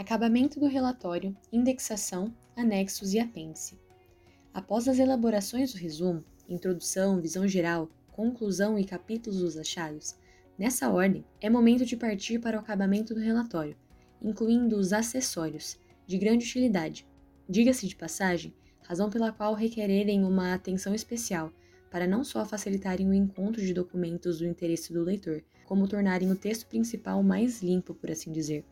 Acabamento do relatório, indexação, anexos e apêndice. Após as elaborações do resumo, introdução, visão geral, conclusão e capítulos dos achados, nessa ordem é momento de partir para o acabamento do relatório, incluindo os acessórios, de grande utilidade. Diga-se de passagem, razão pela qual requererem uma atenção especial para não só facilitarem o encontro de documentos do interesse do leitor, como tornarem o texto principal mais limpo, por assim dizer.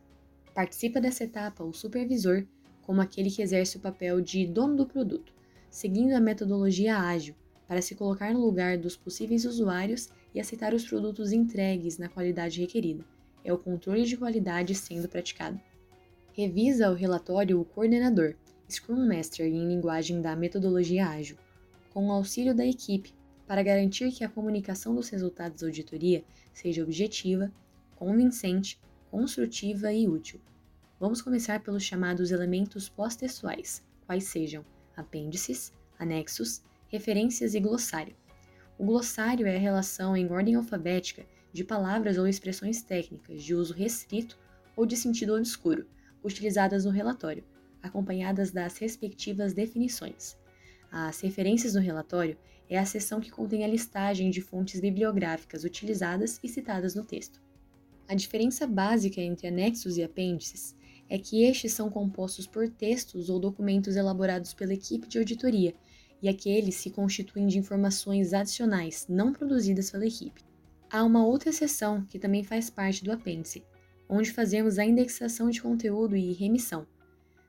Participa dessa etapa o supervisor, como aquele que exerce o papel de dono do produto, seguindo a metodologia ágil, para se colocar no lugar dos possíveis usuários e aceitar os produtos entregues na qualidade requerida. É o controle de qualidade sendo praticado. Revisa o relatório o coordenador, Scrum Master em linguagem da metodologia ágil, com o auxílio da equipe, para garantir que a comunicação dos resultados da auditoria seja objetiva, convincente construtiva e útil. Vamos começar pelos chamados elementos pós-textuais, quais sejam apêndices, anexos, referências e glossário. O glossário é a relação em ordem alfabética de palavras ou expressões técnicas de uso restrito ou de sentido obscuro, utilizadas no relatório, acompanhadas das respectivas definições. As referências no relatório é a seção que contém a listagem de fontes bibliográficas utilizadas e citadas no texto. A diferença básica entre anexos e apêndices é que estes são compostos por textos ou documentos elaborados pela equipe de auditoria, e aqueles se constituem de informações adicionais não produzidas pela equipe. Há uma outra seção que também faz parte do apêndice, onde fazemos a indexação de conteúdo e remissão.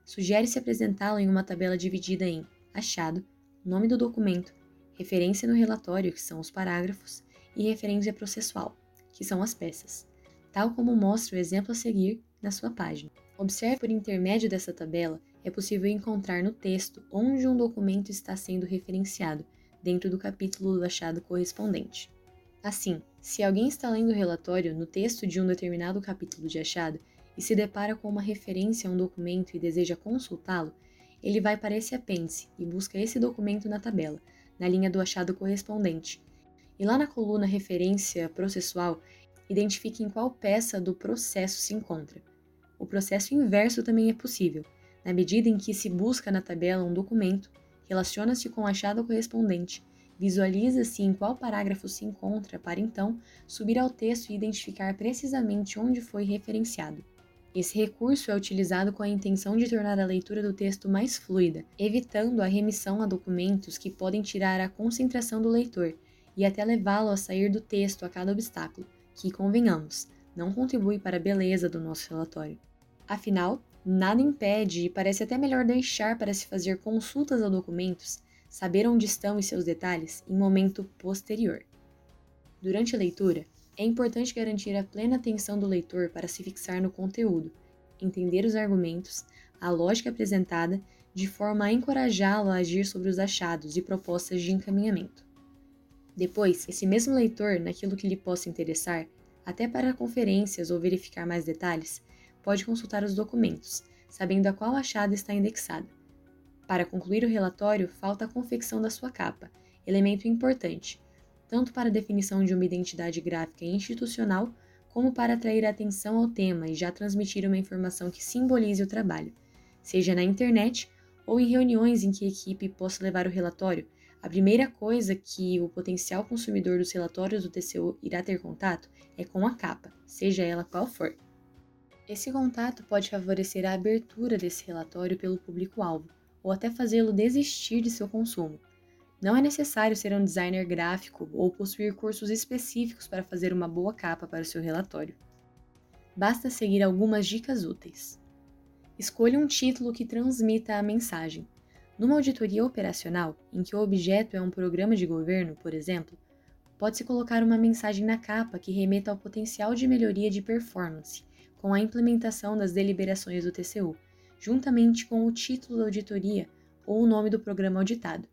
Sugere-se apresentá-lo em uma tabela dividida em achado, nome do documento, referência no relatório, que são os parágrafos, e referência processual, que são as peças tal como mostra o exemplo a seguir na sua página. Observe por intermédio dessa tabela, é possível encontrar no texto onde um documento está sendo referenciado, dentro do capítulo do achado correspondente. Assim, se alguém está lendo o relatório no texto de um determinado capítulo de achado e se depara com uma referência a um documento e deseja consultá-lo, ele vai para esse apêndice e busca esse documento na tabela, na linha do achado correspondente. E lá na coluna Referência Processual, identifique em qual peça do processo se encontra. O processo inverso também é possível, na medida em que se busca na tabela um documento, relaciona-se com o achado correspondente, visualiza-se em qual parágrafo se encontra para então subir ao texto e identificar precisamente onde foi referenciado. Esse recurso é utilizado com a intenção de tornar a leitura do texto mais fluida, evitando a remissão a documentos que podem tirar a concentração do leitor e até levá-lo a sair do texto a cada obstáculo que, convenhamos, não contribui para a beleza do nosso relatório. Afinal, nada impede e parece até melhor deixar para se fazer consultas a documentos, saber onde estão e seus detalhes em momento posterior. Durante a leitura, é importante garantir a plena atenção do leitor para se fixar no conteúdo, entender os argumentos, a lógica apresentada, de forma a encorajá-lo a agir sobre os achados e propostas de encaminhamento. Depois, esse mesmo leitor, naquilo que lhe possa interessar, até para conferências ou verificar mais detalhes, pode consultar os documentos, sabendo a qual achada está indexada. Para concluir o relatório, falta a confecção da sua capa, elemento importante, tanto para a definição de uma identidade gráfica institucional, como para atrair a atenção ao tema e já transmitir uma informação que simbolize o trabalho, seja na internet ou em reuniões em que a equipe possa levar o relatório a primeira coisa que o potencial consumidor dos relatórios do TCU irá ter contato é com a capa, seja ela qual for. Esse contato pode favorecer a abertura desse relatório pelo público-alvo, ou até fazê-lo desistir de seu consumo. Não é necessário ser um designer gráfico ou possuir cursos específicos para fazer uma boa capa para o seu relatório. Basta seguir algumas dicas úteis. Escolha um título que transmita a mensagem, numa auditoria operacional, em que o objeto é um programa de governo, por exemplo, pode-se colocar uma mensagem na capa que remeta ao potencial de melhoria de performance com a implementação das deliberações do TCU, juntamente com o título da auditoria ou o nome do programa auditado.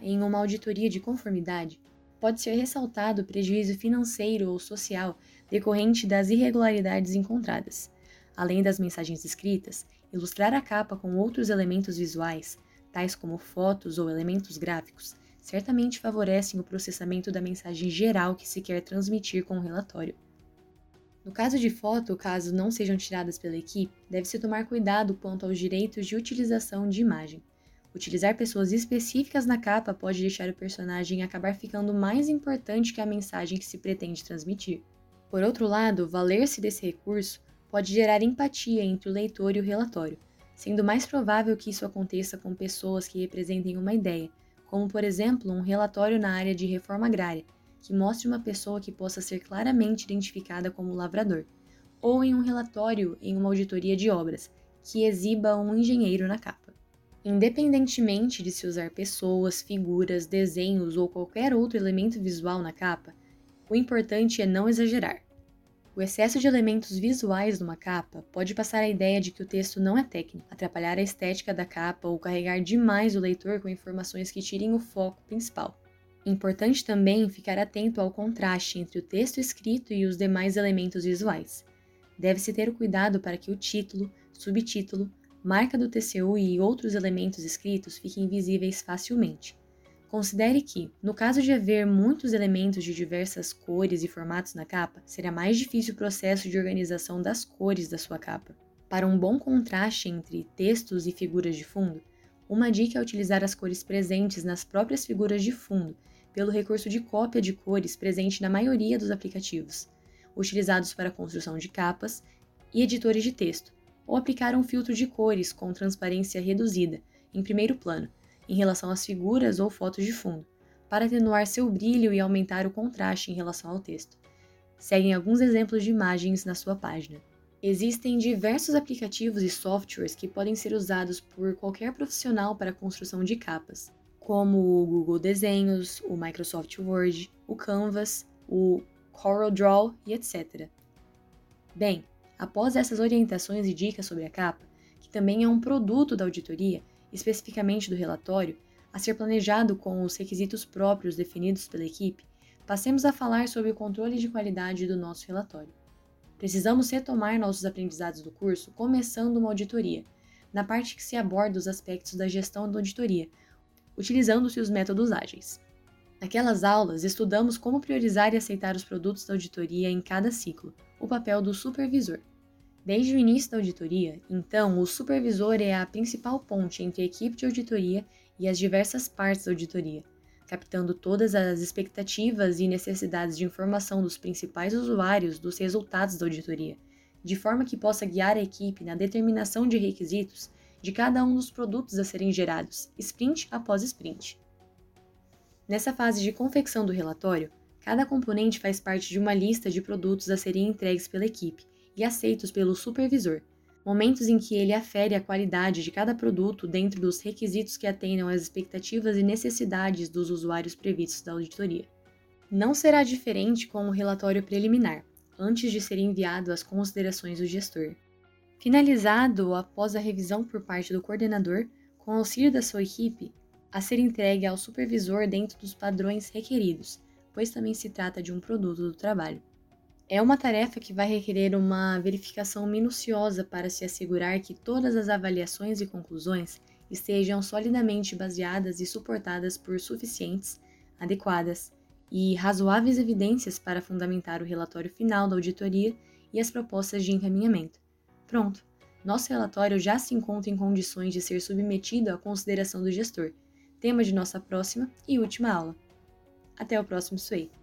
Em uma auditoria de conformidade, pode ser ressaltado o prejuízo financeiro ou social decorrente das irregularidades encontradas. Além das mensagens escritas, Ilustrar a capa com outros elementos visuais, tais como fotos ou elementos gráficos, certamente favorecem o processamento da mensagem geral que se quer transmitir com o relatório. No caso de foto, caso não sejam tiradas pela equipe, deve-se tomar cuidado quanto aos direitos de utilização de imagem. Utilizar pessoas específicas na capa pode deixar o personagem acabar ficando mais importante que a mensagem que se pretende transmitir. Por outro lado, valer-se desse recurso pode gerar empatia entre o leitor e o relatório, sendo mais provável que isso aconteça com pessoas que representem uma ideia, como por exemplo um relatório na área de reforma agrária, que mostre uma pessoa que possa ser claramente identificada como lavrador, ou em um relatório em uma auditoria de obras, que exiba um engenheiro na capa. Independentemente de se usar pessoas, figuras, desenhos ou qualquer outro elemento visual na capa, o importante é não exagerar. O excesso de elementos visuais numa capa pode passar a ideia de que o texto não é técnico, atrapalhar a estética da capa ou carregar demais o leitor com informações que tirem o foco principal. Importante também ficar atento ao contraste entre o texto escrito e os demais elementos visuais. Deve-se ter cuidado para que o título, subtítulo, marca do TCU e outros elementos escritos fiquem visíveis facilmente. Considere que, no caso de haver muitos elementos de diversas cores e formatos na capa, será mais difícil o processo de organização das cores da sua capa. Para um bom contraste entre textos e figuras de fundo, uma dica é utilizar as cores presentes nas próprias figuras de fundo, pelo recurso de cópia de cores presente na maioria dos aplicativos, utilizados para a construção de capas e editores de texto, ou aplicar um filtro de cores com transparência reduzida, em primeiro plano, em relação às figuras ou fotos de fundo, para atenuar seu brilho e aumentar o contraste em relação ao texto. Seguem alguns exemplos de imagens na sua página. Existem diversos aplicativos e softwares que podem ser usados por qualquer profissional para a construção de capas, como o Google Desenhos, o Microsoft Word, o Canvas, o CorelDRAW e etc. Bem, após essas orientações e dicas sobre a capa, que também é um produto da auditoria, especificamente do relatório, a ser planejado com os requisitos próprios definidos pela equipe, passemos a falar sobre o controle de qualidade do nosso relatório. Precisamos retomar nossos aprendizados do curso começando uma auditoria, na parte que se aborda os aspectos da gestão da auditoria, utilizando-se os métodos ágeis. Naquelas aulas, estudamos como priorizar e aceitar os produtos da auditoria em cada ciclo, o papel do supervisor. Desde o início da auditoria, então, o supervisor é a principal ponte entre a equipe de auditoria e as diversas partes da auditoria, captando todas as expectativas e necessidades de informação dos principais usuários dos resultados da auditoria, de forma que possa guiar a equipe na determinação de requisitos de cada um dos produtos a serem gerados, sprint após sprint. Nessa fase de confecção do relatório, cada componente faz parte de uma lista de produtos a serem entregues pela equipe e aceitos pelo supervisor, momentos em que ele afere a qualidade de cada produto dentro dos requisitos que atendam às expectativas e necessidades dos usuários previstos da auditoria. Não será diferente com o relatório preliminar, antes de ser enviado às considerações do gestor. Finalizado após a revisão por parte do coordenador, com auxílio da sua equipe, a ser entregue ao supervisor dentro dos padrões requeridos, pois também se trata de um produto do trabalho. É uma tarefa que vai requerer uma verificação minuciosa para se assegurar que todas as avaliações e conclusões estejam solidamente baseadas e suportadas por suficientes, adequadas e razoáveis evidências para fundamentar o relatório final da auditoria e as propostas de encaminhamento. Pronto! Nosso relatório já se encontra em condições de ser submetido à consideração do gestor, tema de nossa próxima e última aula. Até o próximo SWAY!